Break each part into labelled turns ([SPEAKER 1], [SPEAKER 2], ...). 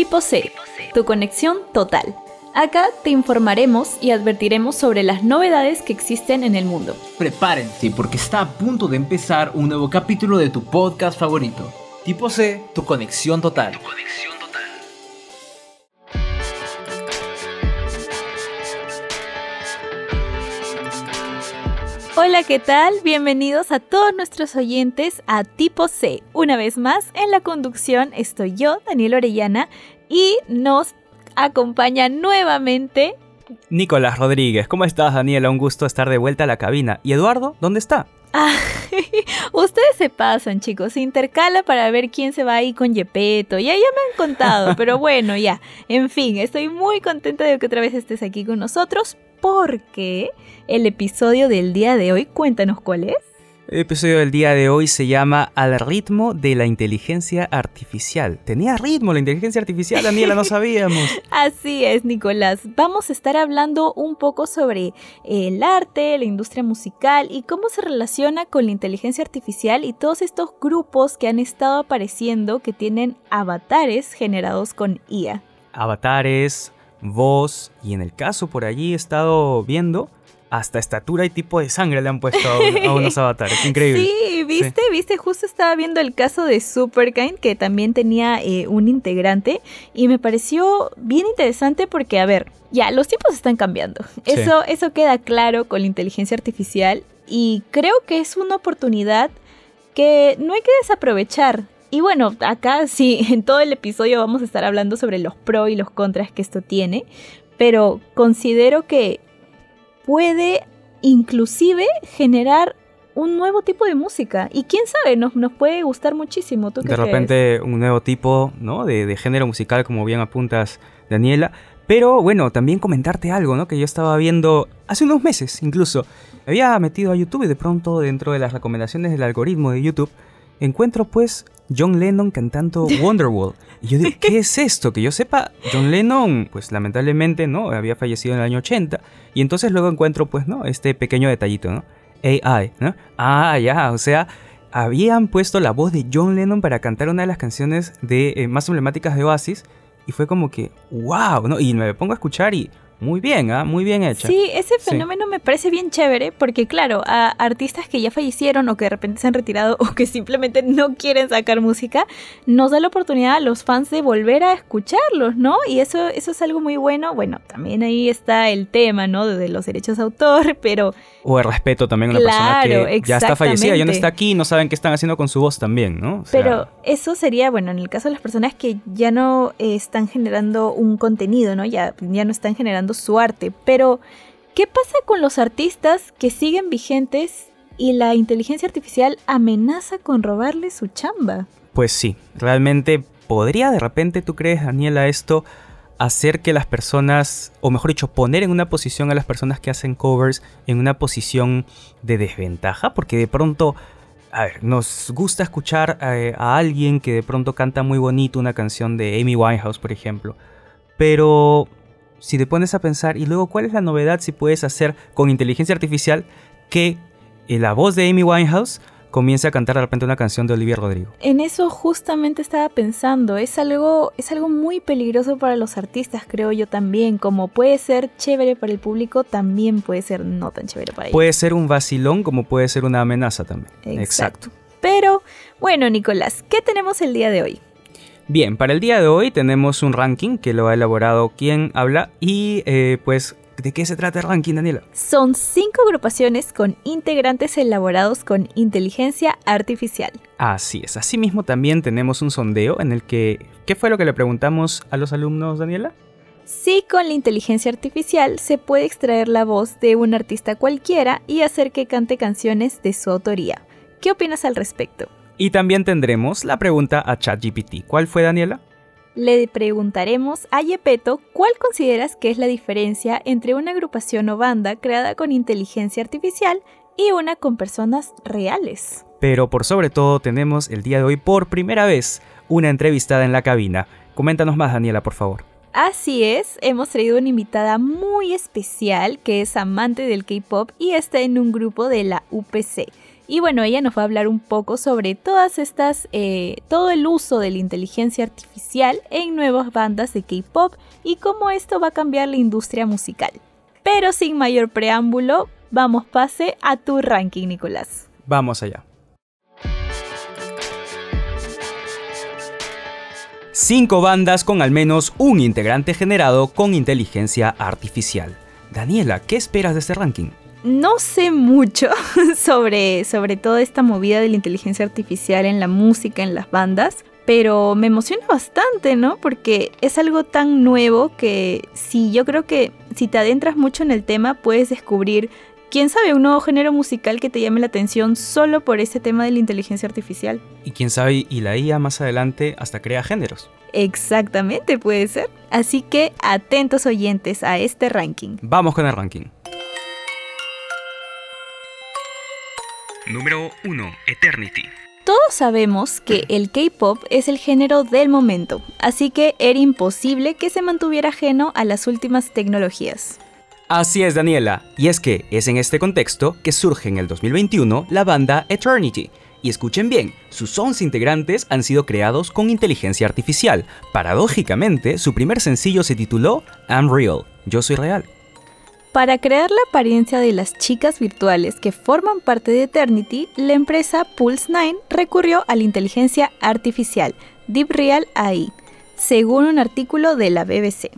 [SPEAKER 1] Tipo C, tu conexión total. Acá te informaremos y advertiremos sobre las novedades que existen en el mundo.
[SPEAKER 2] Prepárense porque está a punto de empezar un nuevo capítulo de tu podcast favorito. Tipo C, tu conexión total.
[SPEAKER 1] Hola, ¿qué tal? Bienvenidos a todos nuestros oyentes a Tipo C. Una vez más, en la conducción estoy yo, Daniel Orellana, y nos acompaña nuevamente
[SPEAKER 3] Nicolás Rodríguez. ¿Cómo estás, Daniela? Un gusto estar de vuelta a la cabina. ¿Y Eduardo? ¿Dónde está?
[SPEAKER 1] Ah, ustedes se pasan, chicos. Se intercala para ver quién se va ahí con Yepeto. Ya, ya me han contado, pero bueno, ya. En fin, estoy muy contenta de que otra vez estés aquí con nosotros porque el episodio del día de hoy, cuéntanos cuál es.
[SPEAKER 3] El episodio del día de hoy se llama Al ritmo de la inteligencia artificial. Tenía ritmo la inteligencia artificial, Daniela, no sabíamos.
[SPEAKER 1] Así es, Nicolás. Vamos a estar hablando un poco sobre el arte, la industria musical y cómo se relaciona con la inteligencia artificial y todos estos grupos que han estado apareciendo que tienen avatares generados con IA.
[SPEAKER 3] Avatares, voz y en el caso por allí he estado viendo hasta estatura y tipo de sangre le han puesto a, unos avatares. Increíble.
[SPEAKER 1] Sí, viste, viste, justo estaba viendo el caso de Superkind, que también tenía eh, un integrante, y me pareció bien interesante porque, a ver, ya, los tiempos están cambiando. Eso, eso queda claro con la inteligencia artificial, y creo que es una oportunidad que no hay que desaprovechar. Y bueno, acá sí, en todo el episodio vamos a estar hablando sobre los pros y los contras que esto tiene, pero considero que puede inclusive generar un nuevo tipo de música. Y quién sabe, nos, nos puede gustar muchísimo.
[SPEAKER 3] de repente un nuevo tipo ¿no? de, de, género musical, como bien apuntas, Daniela. Pero bueno, también comentarte algo, ¿no? Que yo estaba viendo hace unos meses incluso. Me había metido a YouTube y de pronto dentro de las recomendaciones del algoritmo de YouTube encuentro pues John Lennon cantando Wonderwall. Y yo digo, ¿qué es esto? Que yo sepa, John Lennon, pues lamentablemente, ¿no? Había fallecido en el año 80. Y entonces luego encuentro, pues, ¿no? Este pequeño detallito, ¿no? AI, ¿no? Ah, ya, o sea, habían puesto la voz de John Lennon para cantar una de las canciones de, eh, más emblemáticas de Oasis. Y fue como que, wow, ¿no? Y me pongo a escuchar y muy bien, ¿ah? muy bien hecha.
[SPEAKER 1] Sí, ese fenómeno me parece bien chévere porque, claro, a artistas que ya fallecieron o que de repente se han retirado o que simplemente no quieren sacar música, nos da la oportunidad a los fans de volver a escucharlos, ¿no? Y eso, eso es algo muy bueno. Bueno, también ahí está el tema, ¿no? De los derechos de autor, pero...
[SPEAKER 3] O el respeto también a una persona que ya está fallecida, ya no está aquí, no saben qué están haciendo con su voz también, ¿no?
[SPEAKER 1] pero eso sería, bueno, en el caso de las personas que ya no están generando un contenido, ¿no? Ya, ya no están generando su arte. Pero, ¿qué pasa con los artistas que siguen vigentes y la inteligencia artificial amenaza con robarle su chamba?
[SPEAKER 3] Pues sí, realmente podría de repente, ¿tú crees, Daniela, esto hacer que las personas, o mejor dicho, poner en una posición a las personas que hacen covers en una posición de desventaja? Porque de pronto... A ver, nos gusta escuchar eh, a alguien que de pronto canta muy bonito una canción de Amy Winehouse, por ejemplo. Pero si te pones a pensar, y luego, ¿cuál es la novedad si puedes hacer con inteligencia artificial que la voz de Amy Winehouse comience a cantar de repente una canción de Olivia Rodrigo.
[SPEAKER 1] En eso justamente estaba pensando, es algo, es algo muy peligroso para los artistas, creo yo también, como puede ser chévere para el público, también puede ser no tan chévere para ellos.
[SPEAKER 3] Puede ser un vacilón como puede ser una amenaza también.
[SPEAKER 1] Exacto. Pero, bueno, Nicolás, ¿qué tenemos el día de hoy?
[SPEAKER 3] Bien, para el día de hoy tenemos un ranking que lo ha elaborado quien habla y eh, pues ¿De qué se trata el ranking, Daniela?
[SPEAKER 1] Son cinco agrupaciones con integrantes elaborados con inteligencia artificial.
[SPEAKER 3] Así es. Asimismo, también tenemos un sondeo en el que. ¿Qué fue lo que le preguntamos a los alumnos, Daniela?
[SPEAKER 1] Si con la inteligencia artificial se puede extraer la voz de un artista cualquiera y hacer que cante canciones de su autoría. ¿Qué opinas al respecto?
[SPEAKER 3] Y también tendremos la pregunta a ChatGPT. ¿Cuál fue, Daniela?
[SPEAKER 1] Le preguntaremos a Yepeto cuál consideras que es la diferencia entre una agrupación o banda creada con inteligencia artificial y una con personas reales.
[SPEAKER 3] Pero por sobre todo tenemos el día de hoy por primera vez una entrevistada en la cabina. Coméntanos más, Daniela, por favor.
[SPEAKER 1] Así es, hemos traído una invitada muy especial que es amante del K-Pop y está en un grupo de la UPC Y bueno, ella nos va a hablar un poco sobre todas estas, eh, todo el uso de la inteligencia artificial en nuevas bandas de K-pop y cómo esto va a cambiar la industria musical. Pero sin mayor preámbulo, vamos pase a tu ranking, Nicolás.
[SPEAKER 3] Vamos allá. Cinco bandas con al menos un integrante generado con inteligencia artificial. Daniela, ¿qué esperas de este ranking?
[SPEAKER 1] No sé mucho sobre, sobre toda esta movida de la inteligencia artificial en la música, en las bandas, pero me emociona bastante, ¿no? Porque es algo tan nuevo que sí, yo creo que si te adentras mucho en el tema puedes descubrir, quién sabe, un nuevo género musical que te llame la atención solo por ese tema de la inteligencia artificial.
[SPEAKER 3] Y quién sabe, y la IA más adelante hasta crea géneros.
[SPEAKER 1] Exactamente, puede ser. Así que atentos oyentes a este ranking.
[SPEAKER 3] Vamos con el ranking. Número 1. Eternity.
[SPEAKER 1] Todos sabemos que el K-Pop es el género del momento, así que era imposible que se mantuviera ajeno a las últimas tecnologías.
[SPEAKER 3] Así es, Daniela, y es que es en este contexto que surge en el 2021 la banda Eternity. Y escuchen bien, sus 11 integrantes han sido creados con inteligencia artificial. Paradójicamente, su primer sencillo se tituló I'm Real, Yo Soy Real.
[SPEAKER 1] Para crear la apariencia de las chicas virtuales que forman parte de Eternity, la empresa Pulse 9 recurrió a la inteligencia artificial Deep Real AI, según un artículo de la BBC.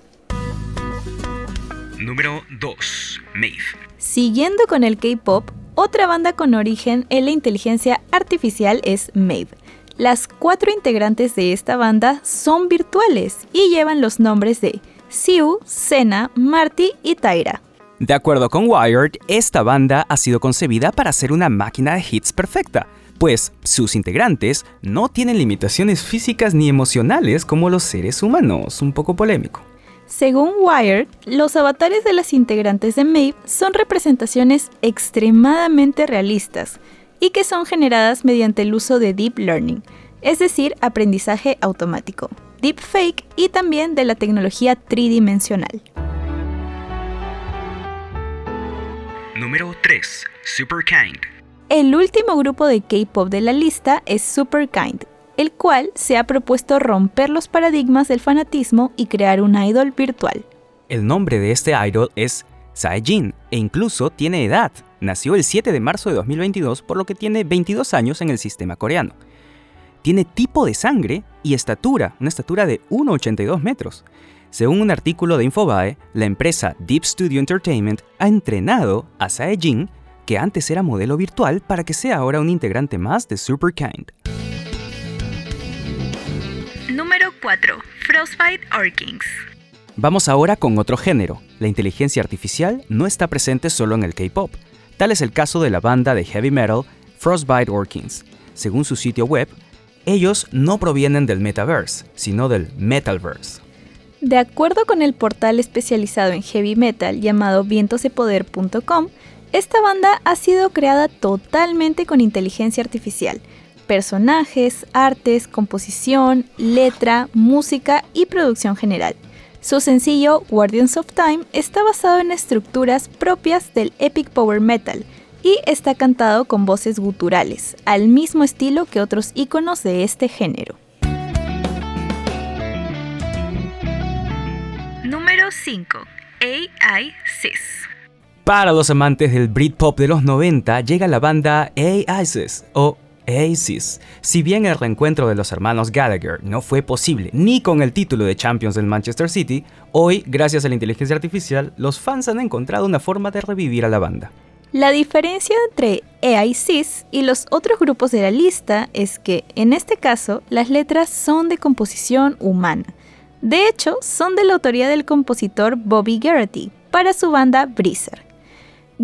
[SPEAKER 3] Número 2. Maeve.
[SPEAKER 1] Siguiendo con el K-pop, otra banda con origen en la inteligencia artificial es Maeve. Las cuatro integrantes de esta banda son virtuales y llevan los nombres de Siu, Sena, Marty y Tyra.
[SPEAKER 3] De acuerdo con Wired, esta banda ha sido concebida para ser una máquina de hits perfecta, pues sus integrantes no tienen limitaciones físicas ni emocionales como los seres humanos, un poco polémico.
[SPEAKER 1] Según Wired, los avatares de las integrantes de Maeve son representaciones extremadamente realistas y que son generadas mediante el uso de Deep Learning, es decir, aprendizaje automático, Deepfake y también de la tecnología tridimensional.
[SPEAKER 3] Número 3. Superkind.
[SPEAKER 1] El último grupo de K-pop de la lista es Superkind, el cual se ha propuesto romper los paradigmas del fanatismo y crear un idol virtual.
[SPEAKER 3] El nombre de este idol es Saejin e incluso tiene edad. Nació el 7 de marzo de 2022, por lo que tiene 22 años en el sistema coreano. Tiene tipo de sangre y estatura, una estatura de 1,82 metros. Según un artículo de Infobae, la empresa Deep Studio Entertainment ha entrenado a Sae-jin, que antes era modelo virtual, para que sea ahora un integrante más de Superkind.
[SPEAKER 1] Número 4. Frostbite Orkings.
[SPEAKER 3] Vamos ahora con otro género. La inteligencia artificial no está presente solo en el K-pop. Tal es el caso de la banda de heavy metal Frostbite Orkings. Según su sitio web, ellos no provienen del metaverse, sino del metalverse.
[SPEAKER 1] De acuerdo con el portal especializado en heavy metal llamado vientosepoder.com, esta banda ha sido creada totalmente con inteligencia artificial. Personajes, artes, composición, letra, música y producción general. Su sencillo Guardians of Time está basado en estructuras propias del epic power metal y está cantado con voces guturales, al mismo estilo que otros iconos de este género. Número 5. AISIS.
[SPEAKER 3] Para los amantes del Britpop de los 90 llega la banda AISIS o AISIS. Si bien el reencuentro de los hermanos Gallagher no fue posible ni con el título de Champions del Manchester City, hoy, gracias a la inteligencia artificial, los fans han encontrado una forma de revivir a la banda.
[SPEAKER 1] La diferencia entre AISIS y los otros grupos de la lista es que, en este caso, las letras son de composición humana. De hecho, son de la autoría del compositor Bobby Geraghty para su banda Breezer.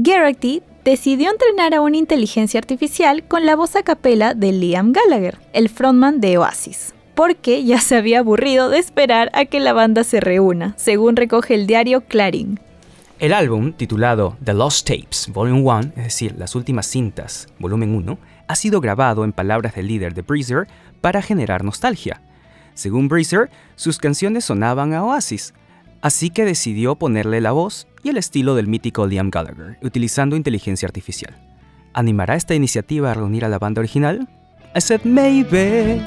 [SPEAKER 1] Geraghty decidió entrenar a una inteligencia artificial con la voz a capela de Liam Gallagher, el frontman de Oasis, porque ya se había aburrido de esperar a que la banda se reúna, según recoge el diario Clarín.
[SPEAKER 3] El álbum, titulado The Lost Tapes, Volume 1, es decir, las últimas cintas, volumen 1, ha sido grabado en palabras del líder de Breezer para generar nostalgia. Según Breezer, sus canciones sonaban a Oasis, así que decidió ponerle la voz y el estilo del mítico Liam Gallagher, utilizando inteligencia artificial. ¿Animará esta iniciativa a reunir a la banda original? I said maybe.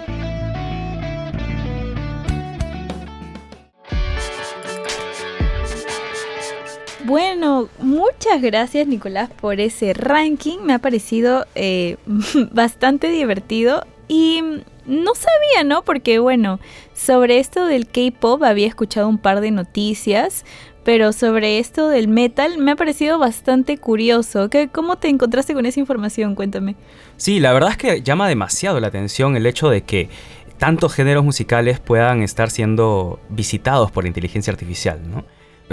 [SPEAKER 1] Bueno, muchas gracias Nicolás por ese ranking. Me ha parecido eh, bastante divertido y no sabía, ¿no? Porque bueno, sobre esto del K-Pop había escuchado un par de noticias, pero sobre esto del metal me ha parecido bastante curioso. ¿Cómo te encontraste con esa información? Cuéntame.
[SPEAKER 3] Sí, la verdad es que llama demasiado la atención el hecho de que tantos géneros musicales puedan estar siendo visitados por inteligencia artificial, ¿no?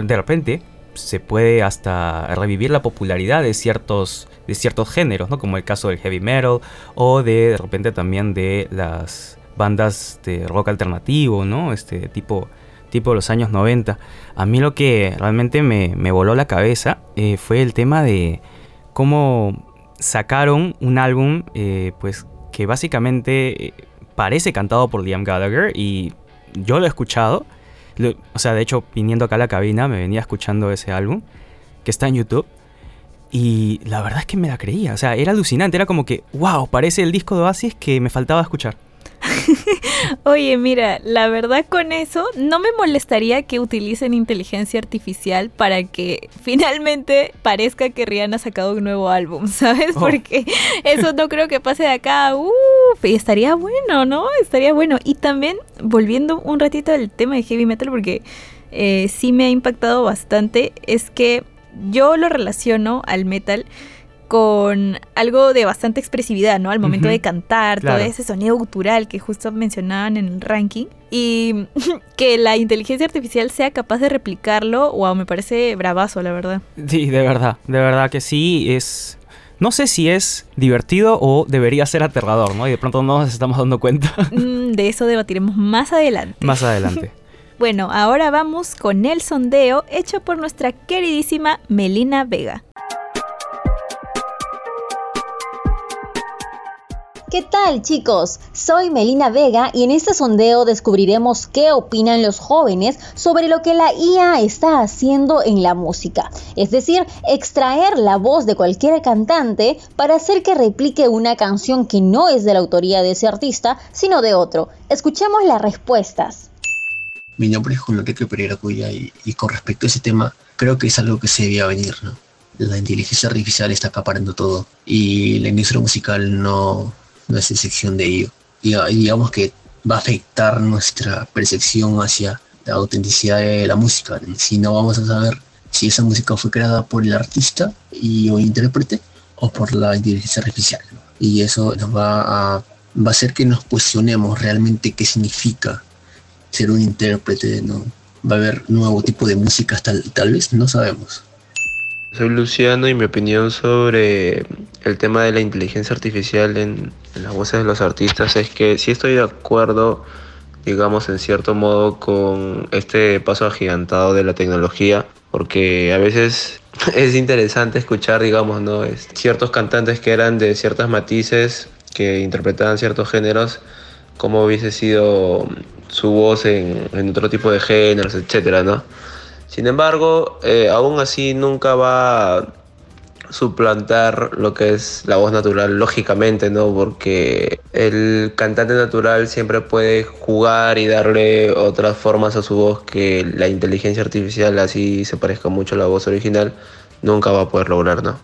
[SPEAKER 3] De repente se puede hasta revivir la popularidad de ciertos, de ciertos géneros, ¿no? Como el caso del heavy metal o de, de repente también de las bandas de rock alternativo, ¿no? Este tipo tipo de los años 90. A mí lo que realmente me, voló la cabeza eh, fue el tema de cómo sacaron un álbum eh, pues que básicamente eh, parece cantado por Liam Gallagher y yo lo he escuchado. O sea, de hecho, viniendo acá a la cabina me venía escuchando ese álbum que está en YouTube. Y la verdad es que me la creía. O sea, era alucinante. Era como que, wow, parece el disco de Oasis que me faltaba escuchar.
[SPEAKER 1] Oye, mira, la verdad con eso no me molestaría que utilicen inteligencia artificial para que finalmente parezca que Rihanna ha sacado un nuevo álbum, ¿sabes? Oh. Porque eso no creo que pase de acá. Uf, y estaría bueno, ¿no? Estaría bueno. Y también, volviendo un ratito al tema de heavy metal, porque eh, sí me ha impactado bastante, es que yo lo relaciono al metal con algo de bastante expresividad, ¿no? Al momento de cantar, todo ese sonido gutural que justo mencionaban en el ranking. Y que la inteligencia artificial sea capaz de replicarlo, wow, me parece bravazo, la verdad.
[SPEAKER 3] Sí, de verdad, de verdad que sí, es... No sé si es divertido o debería ser aterrador, ¿no? Y de pronto no nos estamos dando cuenta.
[SPEAKER 1] Mm, de eso debatiremos más adelante.
[SPEAKER 3] Más adelante.
[SPEAKER 1] bueno, ahora vamos con el sondeo hecho por nuestra queridísima Melina Vega.
[SPEAKER 4] ¿Qué tal chicos? Soy Melina Vega y en este sondeo descubriremos qué opinan los jóvenes sobre lo que la IA está haciendo en la música. Es decir, extraer la voz de cualquier cantante para hacer que replique una canción que no es de la autoría de ese artista, sino de otro. Escuchemos las respuestas.
[SPEAKER 5] Mi nombre es Juan Enrique Pereira Cuya y, y con respecto a ese tema, creo que es algo que se debía venir, ¿no? La inteligencia artificial está acaparando todo y la industria musical no, no es excepción de ello. Y, digamos que va a afectar nuestra percepción hacia la autenticidad de la música. Si no vamos a saber si esa música fue creada por el artista y o intérprete o por la inteligencia artificial. Y eso nos va a, va a hacer que nos cuestionemos realmente qué significa ser un intérprete. ¿no? Va a haber nuevo tipo de música, tal, tal vez, no sabemos.
[SPEAKER 6] Soy Luciano y mi opinión sobre el tema de la inteligencia artificial en, las voces de los artistas es que sí estoy de acuerdo, digamos, en cierto modo con este paso agigantado de la tecnología, porque a veces es interesante escuchar, digamos, ¿no? ciertos cantantes que eran de ciertas matices, que interpretaban ciertos géneros, como hubiese sido su voz en, en otro tipo de géneros, etcétera, ¿no? Sin embargo, eh, aún así nunca va a suplantar lo que es la voz natural, lógicamente, ¿no? Porque el cantante natural siempre puede jugar y darle otras formas a su voz que la inteligencia artificial, así se parezca mucho a la voz original, nunca va a poder lograr, ¿no?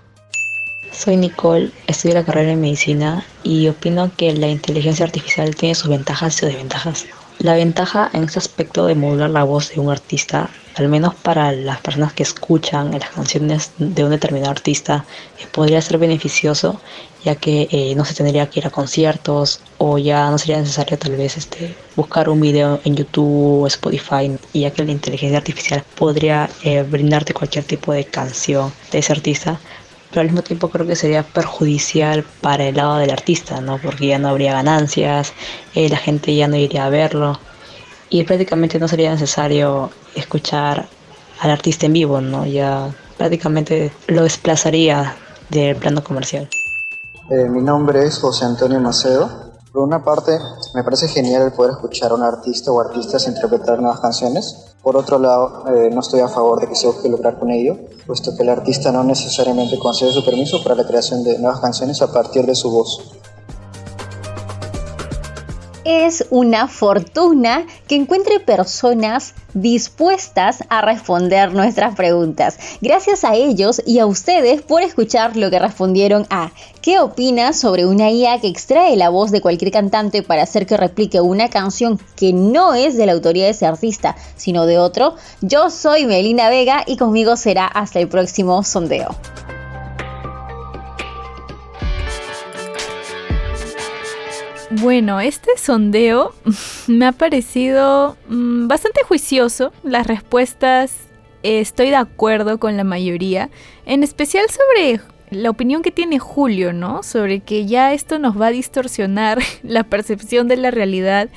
[SPEAKER 7] Soy Nicole, estudio la carrera de medicina y opino que la inteligencia artificial tiene sus ventajas y desventajas. La ventaja en este aspecto de modular la voz de un artista, al menos para las personas que escuchan las canciones de un determinado artista, eh, podría ser beneficioso, ya que eh, no se tendría que ir a conciertos o ya no sería necesario tal vez este, buscar un video en YouTube o Spotify, ya que la inteligencia artificial podría eh, brindarte cualquier tipo de canción de ese artista pero al mismo tiempo creo que sería perjudicial para el lado del artista, ¿no? Porque ya no habría ganancias, la gente ya no iría a verlo y prácticamente no sería necesario escuchar al artista en vivo, ¿no? Ya prácticamente lo desplazaría del plano comercial.
[SPEAKER 8] Eh, mi nombre es José Antonio Macedo Por una parte, me parece genial el poder escuchar a un artista o artistas interpretar nuevas canciones. Por otro lado, eh, no estoy a favor de que se busque lucrar con ello, puesto que el artista no necesariamente concede su permiso para la creación de nuevas canciones a partir de su voz.
[SPEAKER 4] Es una fortuna que encuentre personas dispuestas a responder nuestras preguntas. Gracias a ellos y a ustedes por escuchar lo que respondieron a ¿Qué opinas sobre una IA que extrae la voz de cualquier cantante para hacer que replique una canción que no es de la autoría de ese artista, sino de otro? Yo soy Melina Vega y conmigo será hasta el próximo sondeo.
[SPEAKER 1] Bueno, este sondeo me ha parecido mm, bastante juicioso. Las respuestas eh, estoy de acuerdo con la mayoría, en especial sobre la opinión que tiene Julio, ¿no? Sobre que ya esto nos va a distorsionar la percepción de la realidad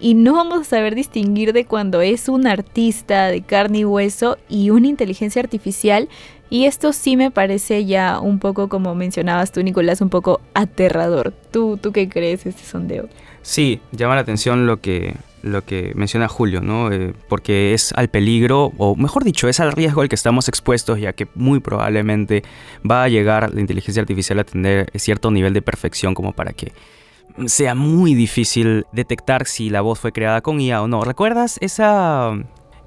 [SPEAKER 1] y no vamos a saber distinguir de cuando es un artista de carne y hueso y una inteligencia artificial y esto sí me parece ya un poco, como mencionabas tú, Nicolás, un poco aterrador. ¿Tú, tú qué crees este sondeo?
[SPEAKER 3] Sí, llama la atención lo que, lo que menciona Julio, ¿no? Eh, porque es al peligro, o mejor dicho, es al riesgo al que estamos expuestos, ya que muy probablemente va a llegar la inteligencia artificial a tener cierto nivel de perfección como para que sea muy difícil detectar si la voz fue creada con IA o no. ¿Recuerdas esa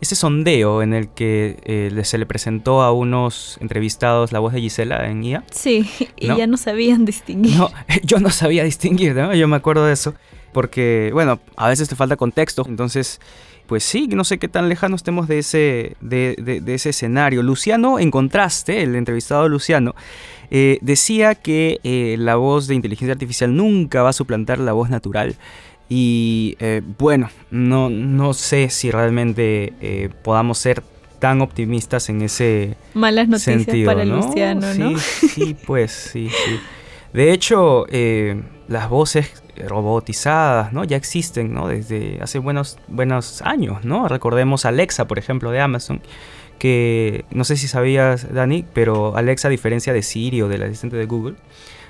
[SPEAKER 3] ese sondeo en el que eh, se le presentó a unos entrevistados la voz de Gisela en IA.
[SPEAKER 1] Sí, y ya no sabían distinguir.
[SPEAKER 3] No, yo no sabía distinguir, ¿no? Yo me acuerdo de eso. Porque, bueno, a veces te falta contexto. Entonces, pues sí, no sé qué tan lejano estemos de ese, de, ese escenario. Luciano, en contraste, el entrevistado Luciano, eh, decía que eh, la voz de inteligencia artificial nunca va a suplantar la voz natural. Y eh, bueno, no, no sé si realmente eh, podamos ser tan optimistas en ese
[SPEAKER 1] Malas noticias para Luciano, ¿no?
[SPEAKER 3] Sí, sí, pues sí, sí. De hecho, eh, las voces robotizadas, ¿no? Ya existen, ¿no? Desde hace buenos, buenos años, ¿no? Recordemos Alexa, por ejemplo, de Amazon, que no sé si sabías, Dani, pero Alexa, a diferencia de Siri o del asistente de Google,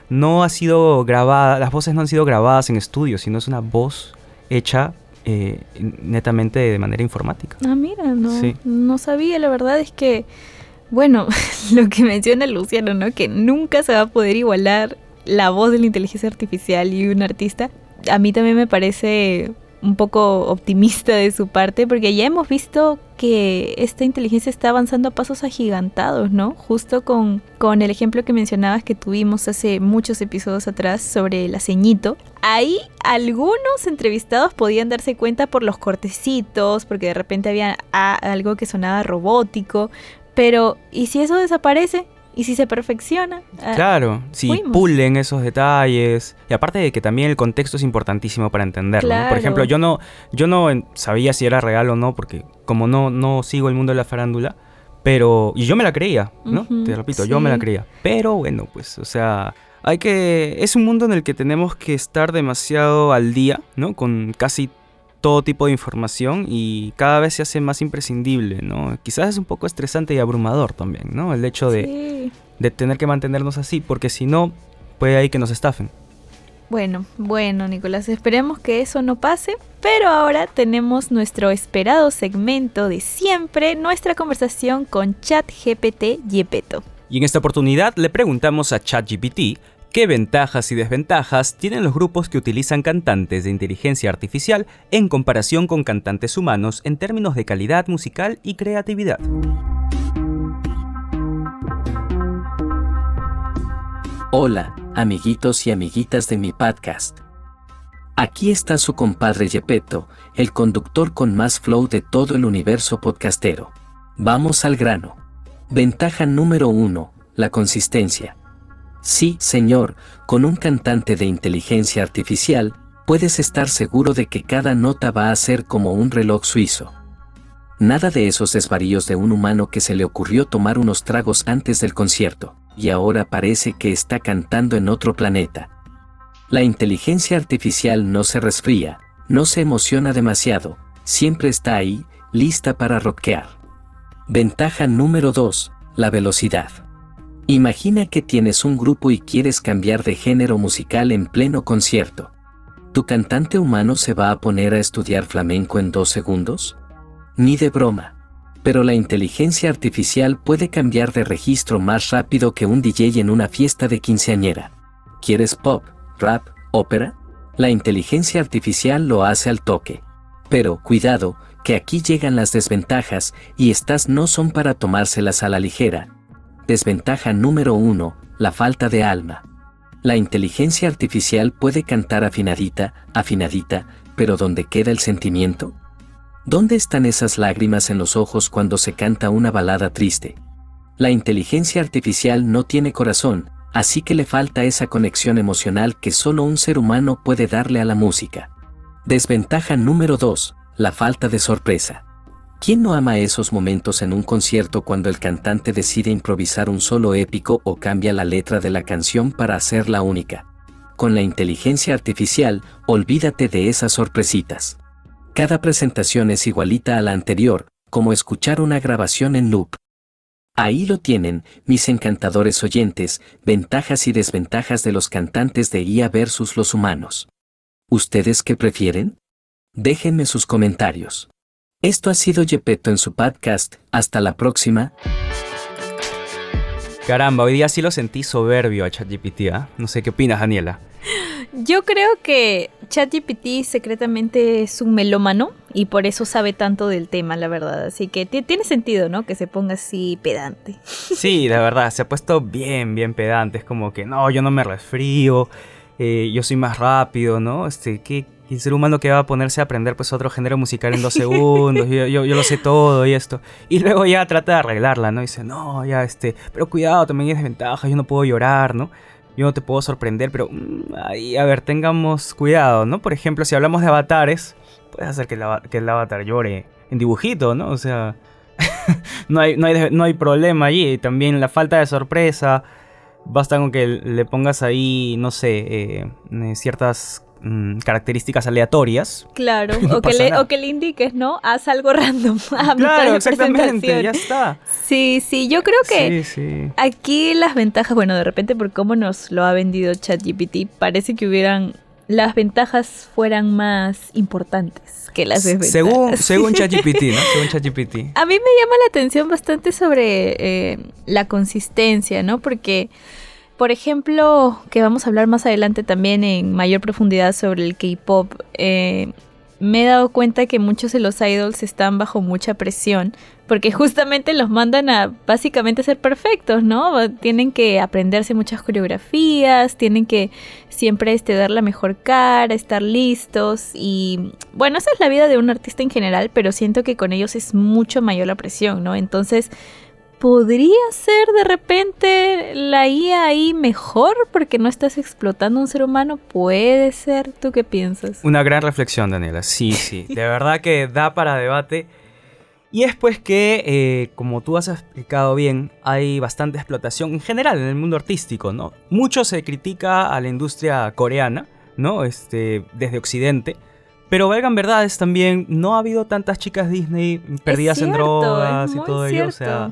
[SPEAKER 3] no ha sido grabada, las voces no han sido grabadas en estudio, sino es una voz hecha eh, netamente de manera informática.
[SPEAKER 1] Ah, mira, no, no sabía, la verdad es que, bueno, lo que menciona Luciano, ¿no? Que nunca se va a poder igualar la voz de la inteligencia artificial y un artista. A mí también me parece un poco optimista de su parte, porque ya hemos visto que esta inteligencia está avanzando a pasos agigantados, ¿no? Justo con, con el ejemplo que mencionabas que tuvimos hace muchos episodios atrás sobre el aceñito. Ahí algunos entrevistados podían darse cuenta por los cortecitos, porque de repente había algo que sonaba robótico, pero ¿y si eso desaparece? Y si se perfecciona.
[SPEAKER 3] Ah, claro, si pulen esos detalles. Y aparte de que también el contexto es importantísimo para entenderlo. Por ejemplo, yo no, yo no sabía si era real o no, porque como no, no sigo el mundo de la farándula, pero. Y yo me la creía, ¿no? Te repito, yo me la creía. Pero bueno, pues, o sea. Hay que. Es un mundo en el que tenemos que estar demasiado al día, ¿no? Con casi todo tipo de información y cada vez se hace más imprescindible, ¿no? Quizás es un poco estresante y abrumador también, ¿no? El hecho de, de tener que mantenernos así, porque si no, puede ahí que nos estafen.
[SPEAKER 1] Bueno, bueno, Nicolás, esperemos que eso no pase, pero ahora tenemos nuestro esperado segmento de siempre, nuestra conversación con ChatGPT Yepeto.
[SPEAKER 3] Y en esta oportunidad le preguntamos a ChatGPT ¿Qué ventajas y desventajas tienen los grupos que utilizan cantantes de inteligencia artificial en comparación con cantantes humanos en términos de calidad musical y creatividad?
[SPEAKER 9] Hola, amiguitos y amiguitas de mi podcast. Aquí está su compadre Yepeto, el conductor con más flow de todo el universo podcastero. Vamos al grano. Ventaja número 1, la consistencia. Sí, señor, con un cantante de inteligencia artificial, puedes estar seguro de que cada nota va a ser como un reloj suizo. Nada de esos desvaríos de un humano que se le ocurrió tomar unos tragos antes del concierto, y ahora parece que está cantando en otro planeta. La inteligencia artificial no se resfría, no se emociona demasiado, siempre está ahí, lista para rockear. Ventaja número 2, la velocidad. Imagina que tienes un grupo y quieres cambiar de género musical en pleno concierto. ¿Tu cantante humano se va a poner a estudiar flamenco en dos segundos? Ni de broma. Pero la inteligencia artificial puede cambiar de registro más rápido que un DJ en una fiesta de quinceañera. ¿Quieres pop, rap, ópera? La inteligencia artificial lo hace al toque. Pero, cuidado, que aquí llegan las desventajas y estas no son para tomárselas a la ligera. Desventaja número 1, la falta de alma. La inteligencia artificial puede cantar afinadita, afinadita, pero ¿dónde queda el sentimiento? ¿Dónde están esas lágrimas en los ojos cuando se canta una balada triste? La inteligencia artificial no tiene corazón, así que le falta esa conexión emocional que solo un ser humano puede darle a la música. Desventaja número 2, la falta de sorpresa. ¿Quién no ama esos momentos en un concierto cuando el cantante decide improvisar un solo épico o cambia la letra de la canción para hacerla única? Con la inteligencia artificial, olvídate de esas sorpresitas. Cada presentación es igualita a la anterior, como escuchar una grabación en loop. Ahí lo tienen, mis encantadores oyentes, ventajas y desventajas de los cantantes de IA versus los humanos. ¿Ustedes qué prefieren? Déjenme sus comentarios. Esto ha sido Yepeto en su podcast. Hasta la próxima.
[SPEAKER 3] Caramba, hoy día sí lo sentí soberbio a ChatGPT. ¿eh? No sé qué opinas, Daniela.
[SPEAKER 1] Yo creo que ChatGPT secretamente es un melómano y por eso sabe tanto del tema, la verdad. Así que tiene sentido, ¿no? Que se ponga así pedante.
[SPEAKER 3] Sí, la verdad, se ha puesto bien, bien pedante. Es como que no, yo no me resfrío, eh, yo soy más rápido, ¿no? Este, ¿qué, y el ser humano que va a ponerse a aprender pues otro género musical en dos segundos, yo, yo, lo sé todo y esto. Y luego ya trata de arreglarla, ¿no? Y dice, no, ya este, pero cuidado, también hay desventajas, yo no puedo llorar, ¿no? Yo no te puedo sorprender, pero mm, ahí, a ver, tengamos cuidado, ¿no? Por ejemplo, si hablamos de avatares, puedes hacer que el, que el avatar llore en dibujito, ¿no? O sea, no, hay, no, hay, no hay problema allí. También la falta de sorpresa, basta con que le pongas ahí, no sé, eh, ciertas Mm, características aleatorias.
[SPEAKER 1] Claro, o, que le, o, que le, indiques, ¿no? Haz algo random.
[SPEAKER 3] A claro, exactamente, ya está.
[SPEAKER 1] Sí, sí, yo creo que aquí las ventajas, bueno, de repente por cómo nos lo ha vendido ChatGPT, parece que hubieran las ventajas fueran más importantes que las desventajas.
[SPEAKER 3] Según, según ChatGPT, ¿no? Según ChatGPT.
[SPEAKER 1] A mí me llama la atención bastante sobre eh, la consistencia, ¿no? Porque por ejemplo, que vamos a hablar más adelante también en mayor profundidad sobre el K-Pop, eh, me he dado cuenta que muchos de los idols están bajo mucha presión porque justamente los mandan a básicamente ser perfectos, ¿no? Tienen que aprenderse muchas coreografías, tienen que siempre este, dar la mejor cara, estar listos y bueno, esa es la vida de un artista en general, pero siento que con ellos es mucho mayor la presión, ¿no? Entonces podría ser de repente la IA ahí mejor porque no estás explotando a un ser humano. Puede ser. ¿Tú qué piensas?
[SPEAKER 3] Una gran reflexión, Daniela. Sí, sí. De verdad que da para debate. Y es pues que, eh, como tú has explicado bien, hay bastante explotación en general en el mundo artístico, ¿no? Mucho se critica a la industria coreana, ¿no? Este, desde Occidente. Pero valgan verdades también, no ha habido tantas chicas Disney perdidas en drogas y todo ello. O sea,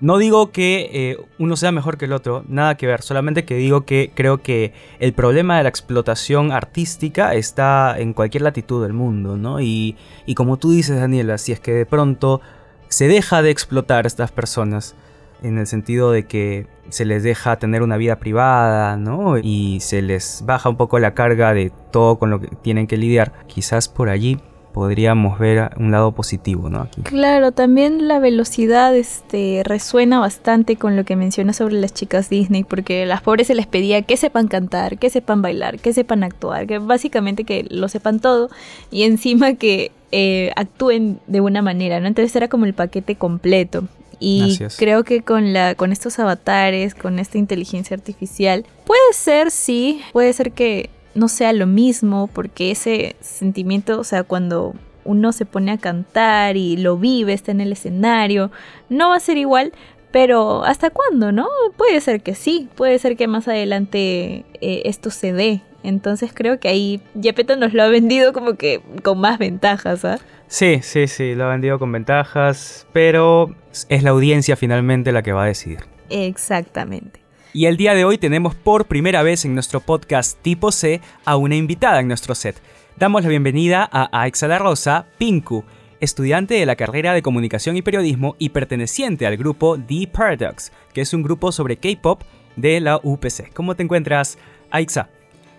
[SPEAKER 3] no digo que eh, uno sea mejor que el otro, nada que ver, solamente que digo que creo que el problema de la explotación artística está en cualquier latitud del mundo, ¿no? Y, y como tú dices, Daniela, si es que de pronto se deja de explotar a estas personas, en el sentido de que se les deja tener una vida privada, ¿no? Y se les baja un poco la carga de todo con lo que tienen que lidiar, quizás por allí podríamos ver un lado positivo, ¿no? Aquí.
[SPEAKER 1] Claro, también la velocidad este, resuena bastante con lo que menciona sobre las chicas Disney, porque a las pobres se les pedía que sepan cantar, que sepan bailar, que sepan actuar, que básicamente que lo sepan todo y encima que eh, actúen de una manera, ¿no? Entonces era como el paquete completo. Y creo que con la con estos avatares, con esta inteligencia artificial, puede ser sí, puede ser que no sea lo mismo, porque ese sentimiento, o sea, cuando uno se pone a cantar y lo vive, está en el escenario, no va a ser igual, pero ¿hasta cuándo, no? Puede ser que sí, puede ser que más adelante eh, esto se dé. Entonces creo que ahí Yepeto nos lo ha vendido como que con más ventajas, ¿ah?
[SPEAKER 3] Sí, sí, sí, lo ha vendido con ventajas, pero es la audiencia finalmente la que va a decidir.
[SPEAKER 1] Exactamente.
[SPEAKER 3] Y el día de hoy tenemos por primera vez en nuestro podcast Tipo C a una invitada en nuestro set. Damos la bienvenida a Aixa La Rosa, Pinku, estudiante de la carrera de Comunicación y Periodismo y perteneciente al grupo The Paradox, que es un grupo sobre K-pop de la UPC. ¿Cómo te encuentras, Aixa?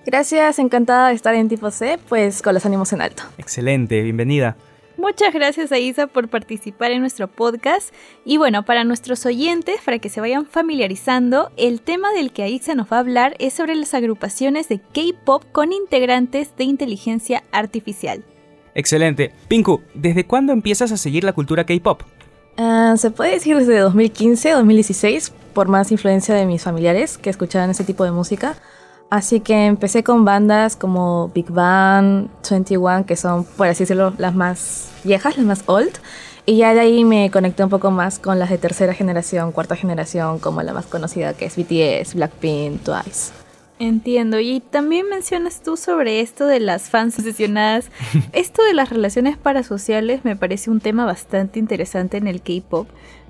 [SPEAKER 10] Gracias, encantada de estar en Tipo C, pues con los ánimos en alto.
[SPEAKER 3] Excelente, bienvenida.
[SPEAKER 1] Muchas gracias a Isa por participar en nuestro podcast. Y bueno, para nuestros oyentes, para que se vayan familiarizando, el tema del que Isa nos va a hablar es sobre las agrupaciones de K-pop con integrantes de inteligencia artificial.
[SPEAKER 3] Excelente. Pinku, ¿desde cuándo empiezas a seguir la cultura K-pop?
[SPEAKER 10] Ah, se puede decir desde 2015, 2016, por más influencia de mis familiares que escuchaban ese tipo de música. Así que empecé con bandas como Big Bang, 21, que son, por así decirlo, las más viejas, las más old. Y ya de ahí me conecté un poco más con las de tercera generación, cuarta generación, como la más conocida que es BTS, Blackpink, Twice.
[SPEAKER 1] Entiendo. Y también mencionas tú sobre esto de las fans obsesionadas. esto de las relaciones parasociales me parece un tema bastante interesante en el K-pop.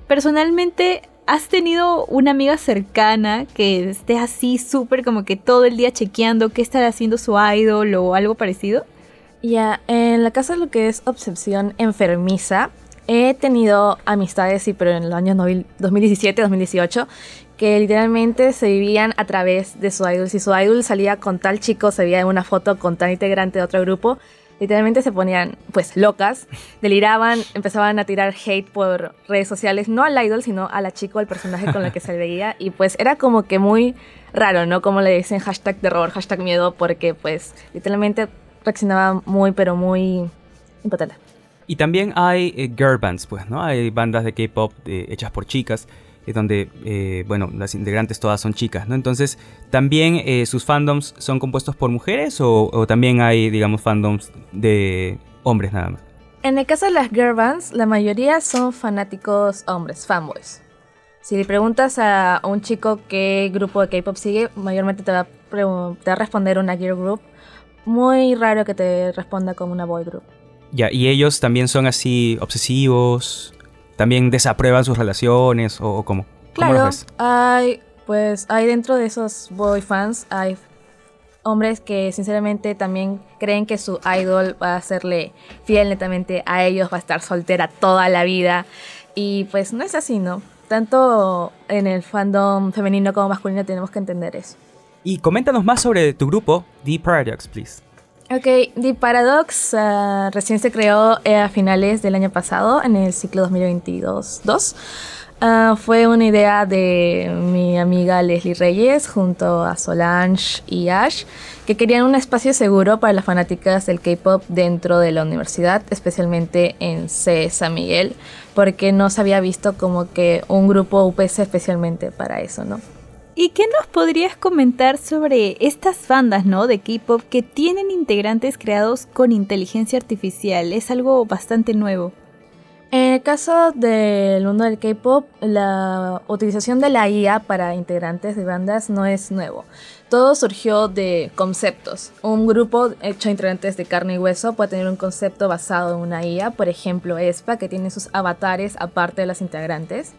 [SPEAKER 1] Personalmente, ¿has tenido una amiga cercana que esté así súper como que todo el día chequeando qué estará haciendo su idol o algo parecido?
[SPEAKER 10] Ya, en la casa de lo que es obsesión enfermiza, he tenido amistades, sí, pero en el año 2017, 2018, que literalmente se vivían a través de su idol. Si su idol salía con tal chico, se veía en una foto con tal integrante de otro grupo, literalmente se ponían pues locas, deliraban, empezaban a tirar hate por redes sociales, no al idol, sino a la chica o al personaje con la que se veía. Y pues era como que muy raro, ¿no? Como le dicen hashtag terror, hashtag miedo, porque pues literalmente reaccionaba muy, pero muy impotente.
[SPEAKER 3] Y también hay eh, girl bands, pues, ¿no? Hay bandas de K-pop eh, hechas por chicas, eh, donde, eh, bueno, las integrantes todas son chicas, ¿no? Entonces, ¿también eh, sus fandoms son compuestos por mujeres o, o, también hay, digamos, fandoms de hombres nada más?
[SPEAKER 10] En el caso de las girl bands, la mayoría son fanáticos hombres, fanboys. Si le preguntas a un chico qué grupo de K-pop sigue, mayormente te va, a te va a responder una girl group. Muy raro que te responda como una boy group.
[SPEAKER 3] Ya, y ellos también son así obsesivos, también desaprueban sus relaciones o, o cómo.
[SPEAKER 10] Claro, hay, pues, hay dentro de esos boy fans, hay hombres que sinceramente también creen que su idol va a serle fiel netamente a ellos, va a estar soltera toda la vida. Y pues no es así, ¿no? Tanto en el fandom femenino como masculino tenemos que entender eso.
[SPEAKER 3] Y coméntanos más sobre tu grupo, The Paradox, please.
[SPEAKER 10] Ok, The Paradox uh, recién se creó eh, a finales del año pasado, en el ciclo 2022-2. Uh, fue una idea de mi amiga Leslie Reyes junto a Solange y Ash, que querían un espacio seguro para las fanáticas del K-pop dentro de la universidad, especialmente en C. San Miguel, porque no se había visto como que un grupo UPC especialmente para eso, ¿no?
[SPEAKER 1] ¿Y qué nos podrías comentar sobre estas bandas, ¿no? De K-pop que tienen integrantes creados con inteligencia artificial. Es algo bastante nuevo.
[SPEAKER 10] En el caso del mundo del K-pop, la utilización de la IA para integrantes de bandas no es nuevo. Todo surgió de conceptos. Un grupo hecho de integrantes de carne y hueso puede tener un concepto basado en una IA, por ejemplo, ESPA, que tiene sus avatares aparte de las integrantes.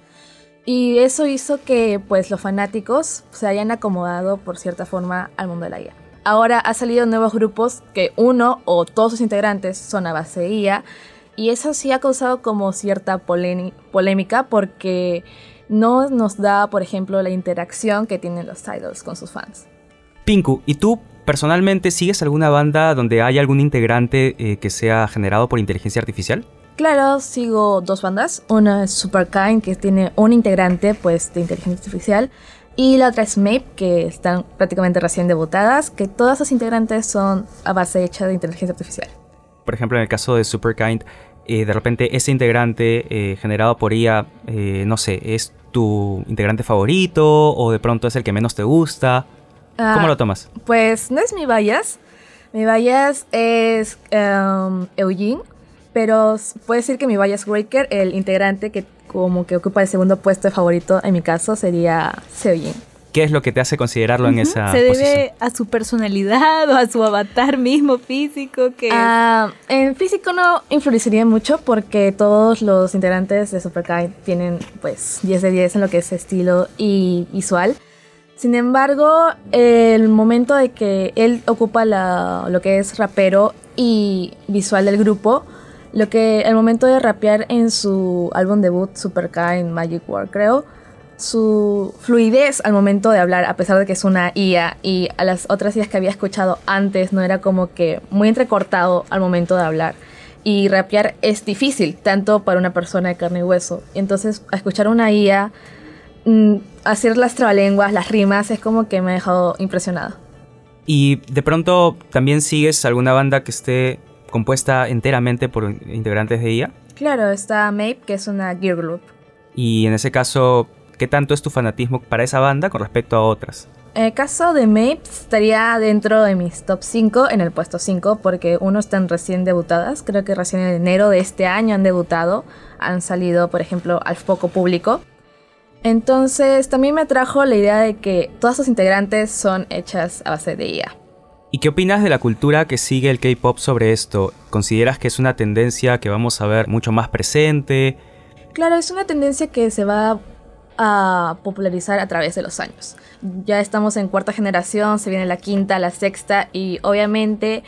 [SPEAKER 10] Y eso hizo que pues los fanáticos se hayan acomodado por cierta forma al mundo de la IA. Ahora ha salido nuevos grupos que uno o todos sus integrantes son a base IA y eso sí ha causado como cierta polémica porque no nos da, por ejemplo, la interacción que tienen los idols con sus fans.
[SPEAKER 3] Pinku, ¿y tú personalmente sigues alguna banda donde haya algún integrante eh, que sea generado por inteligencia artificial?
[SPEAKER 10] Claro, sigo dos bandas. Una es Superkind, que tiene un integrante pues, de inteligencia artificial. Y la otra es MAPE, que están prácticamente recién debutadas, que todas sus integrantes son a base hecha de inteligencia artificial.
[SPEAKER 3] Por ejemplo, en el caso de Superkind, eh, de repente ese integrante eh, generado por IA, eh, no sé, es tu integrante favorito o de pronto es el que menos te gusta. Ah, ¿Cómo lo tomas?
[SPEAKER 10] Pues no es mi bias. Mi bias es um, Eugene pero puedo decir que mi bias breaker, el integrante que como que ocupa el segundo puesto de favorito en mi caso sería Seojin.
[SPEAKER 3] ¿Qué es lo que te hace considerarlo uh -huh. en esa
[SPEAKER 1] ¿Se debe
[SPEAKER 3] posición?
[SPEAKER 1] a su personalidad o a su avatar mismo físico? Que
[SPEAKER 10] uh, en físico no influiría mucho porque todos los integrantes de Superkind tienen pues 10 de 10 en lo que es estilo y visual. Sin embargo, el momento de que él ocupa la, lo que es rapero y visual del grupo, lo que el momento de rapear en su álbum debut Super Kind Magic War, creo, su fluidez al momento de hablar, a pesar de que es una IA y a las otras IAs que había escuchado antes no era como que muy entrecortado al momento de hablar. Y rapear es difícil, tanto para una persona de carne y hueso. Entonces, a escuchar una IA, mm, hacer las trabalenguas, las rimas, es como que me ha dejado impresionado.
[SPEAKER 3] Y de pronto también sigues alguna banda que esté compuesta enteramente por integrantes de IA.
[SPEAKER 10] Claro, está Mape, que es una gear group.
[SPEAKER 3] Y en ese caso, ¿Qué tanto es tu fanatismo para esa banda con respecto a otras?
[SPEAKER 10] En el caso de Mapes estaría dentro de mis top 5 en el puesto 5 porque uno están recién debutadas, creo que recién en enero de este año han debutado, han salido por ejemplo al foco público. Entonces también me atrajo la idea de que todas sus integrantes son hechas a base de IA.
[SPEAKER 3] ¿Y qué opinas de la cultura que sigue el K-Pop sobre esto? ¿Consideras que es una tendencia que vamos a ver mucho más presente?
[SPEAKER 10] Claro, es una tendencia que se va a popularizar a través de los años. Ya estamos en cuarta generación, se viene la quinta, la sexta y obviamente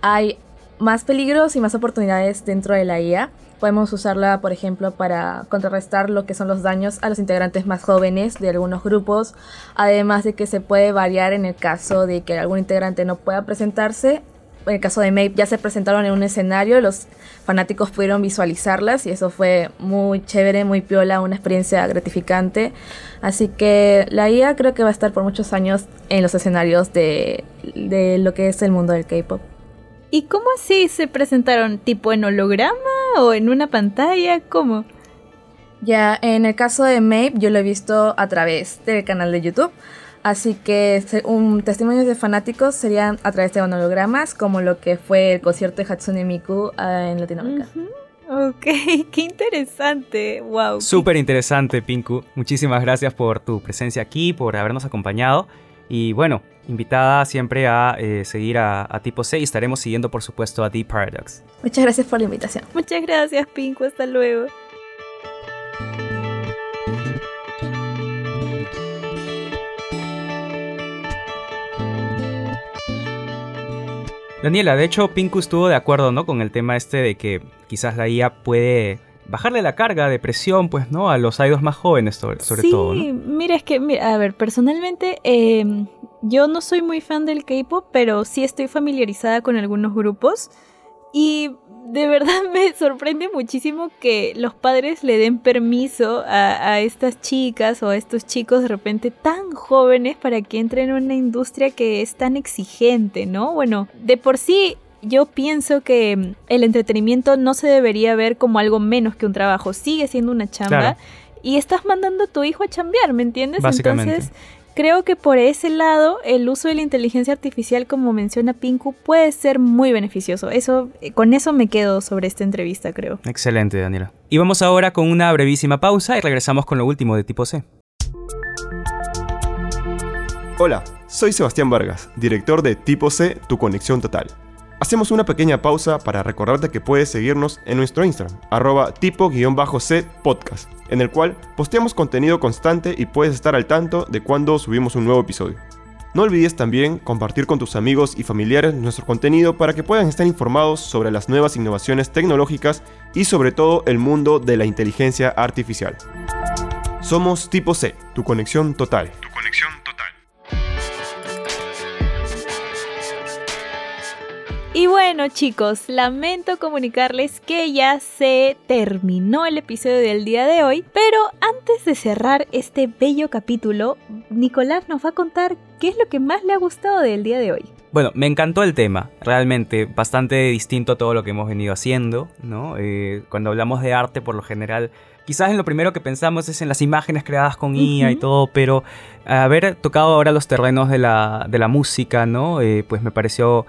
[SPEAKER 10] hay más peligros y más oportunidades dentro de la IA. Podemos usarla, por ejemplo, para contrarrestar lo que son los daños a los integrantes más jóvenes de algunos grupos, además de que se puede variar en el caso de que algún integrante no pueda presentarse en el caso de Mape ya se presentaron en un escenario, los fanáticos pudieron visualizarlas y eso fue muy chévere, muy piola, una experiencia gratificante. Así que la IA creo que va a estar por muchos años en los escenarios de, de lo que es el mundo del K-Pop.
[SPEAKER 1] ¿Y cómo así se presentaron? ¿Tipo en holograma o en una pantalla? ¿Cómo?
[SPEAKER 10] Ya, en el caso de Mape yo lo he visto a través del canal de YouTube. Así que un testimonio de fanáticos serían a través de hologramas, como lo que fue el concierto de Hatsune Miku ah, en Latinoamérica.
[SPEAKER 1] Ok, qué interesante, wow.
[SPEAKER 3] Súper interesante, Pinku. Muchísimas gracias por tu presencia aquí, por habernos acompañado. Y bueno, invitada siempre a eh, seguir a, a, Tipo C y estaremos siguiendo, por supuesto, a Deep Paradox.
[SPEAKER 10] Muchas gracias por la invitación.
[SPEAKER 1] Muchas gracias, Pinku. Hasta luego.
[SPEAKER 3] Daniela, de hecho, Pinku estuvo de acuerdo, ¿no? Con el tema este de que quizás la IA puede bajarle la carga de presión, pues, ¿no? A los idols más jóvenes, sobre, todo,
[SPEAKER 1] Sí, mira, es que, a ver, personalmente, em, yo no soy muy fan del K-pop, pero sí estoy familiarizada con algunos grupos. Y de verdad me sorprende muchísimo que los padres le den permiso a, estas chicas o a estos chicos de repente tan jóvenes para que entren en una industria que es tan exigente, ¿no? Bueno, de por sí yo pienso que el entretenimiento no se debería ver como algo menos que un trabajo, sigue siendo una chamba. Y estás mandando a tu hijo a chambear, ¿me entiendes? Entonces, Creo que por ese lado el uso de la inteligencia artificial, como menciona Pinku, puede ser muy beneficioso. Eso, eh, con eso me quedo sobre esta entrevista, creo.
[SPEAKER 3] Excelente, Daniela. Y vamos ahora con una brevísima pausa y regresamos con lo último de tipo C.
[SPEAKER 11] Hola, soy Sebastián Vargas, director de Tipo C, Tu Conexión Total. Hacemos una pequeña pausa para recordarte que puedes seguirnos en nuestro Instagram, arroba tipo-c podcast, en el cual posteamos contenido constante y puedes estar al tanto de cuando subimos un nuevo episodio. No olvides también compartir con tus amigos y familiares nuestro contenido para que puedan estar informados sobre las nuevas innovaciones tecnológicas y sobre todo el mundo de la inteligencia artificial. Somos Tipo C, tu conexión total. Tu conexión
[SPEAKER 1] Y bueno chicos, lamento comunicarles que ya se terminó el episodio del día de hoy, pero antes de cerrar este bello capítulo, Nicolás nos va a contar qué es lo que más le ha gustado del día de hoy.
[SPEAKER 3] Bueno, me encantó el tema, realmente bastante distinto a todo lo que hemos venido haciendo, ¿no? Eh, cuando hablamos de arte, por lo general, quizás en lo primero que pensamos es en las imágenes creadas con IA y todo, pero haber tocado ahora los terrenos de la, de la música, ¿no? Eh, pues me pareció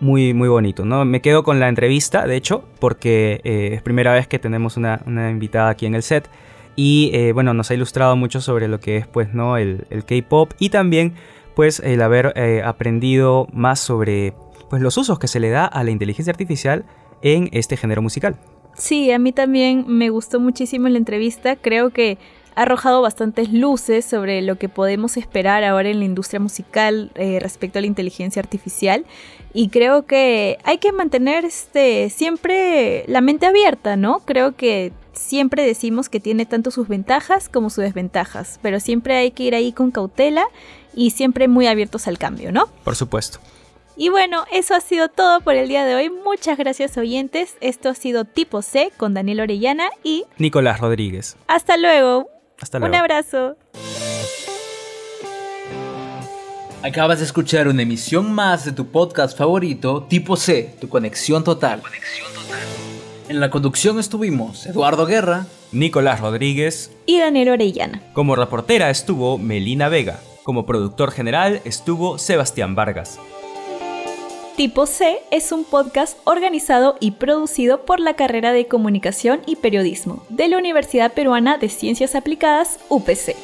[SPEAKER 3] muy, muy bonito. ¿no? Me quedo con la entrevista, de hecho, porque eh, es primera vez que tenemos una, invitada aquí en el set. Y eh, bueno, nos ha ilustrado mucho sobre lo que es pues, ¿no? el, K-Pop y también pues el haber eh, aprendido más sobre pues, los usos que se le da a la inteligencia artificial en este género musical.
[SPEAKER 1] Sí, a mí también me gustó muchísimo la entrevista. Creo que ha arrojado bastantes luces sobre lo que podemos esperar ahora en la industria musical eh, respecto a la inteligencia artificial. Y creo que hay que mantener este, siempre la mente abierta, ¿no? Creo que siempre decimos que tiene tanto sus ventajas como sus desventajas, pero siempre hay que ir ahí con cautela y siempre muy abiertos al cambio, ¿no?
[SPEAKER 3] Por supuesto.
[SPEAKER 1] Y bueno, eso ha sido todo por el día de hoy. Muchas gracias oyentes. Esto ha sido Tipo C con Daniel Orellana y
[SPEAKER 3] Nicolás Rodríguez.
[SPEAKER 1] Hasta luego.
[SPEAKER 3] Hasta luego.
[SPEAKER 1] Un abrazo.
[SPEAKER 2] Acabas de escuchar una emisión más de tu podcast favorito, Tipo C, tu conexión total. En la conducción estuvimos Eduardo Guerra,
[SPEAKER 3] Nicolás Rodríguez
[SPEAKER 1] y Daniel Orellana.
[SPEAKER 3] Como reportera estuvo Melina Vega. Como productor general estuvo Sebastián Vargas.
[SPEAKER 1] Tipo C es un podcast organizado y producido por la carrera de Comunicación y Periodismo de la Universidad Peruana de Ciencias Aplicadas, UPC.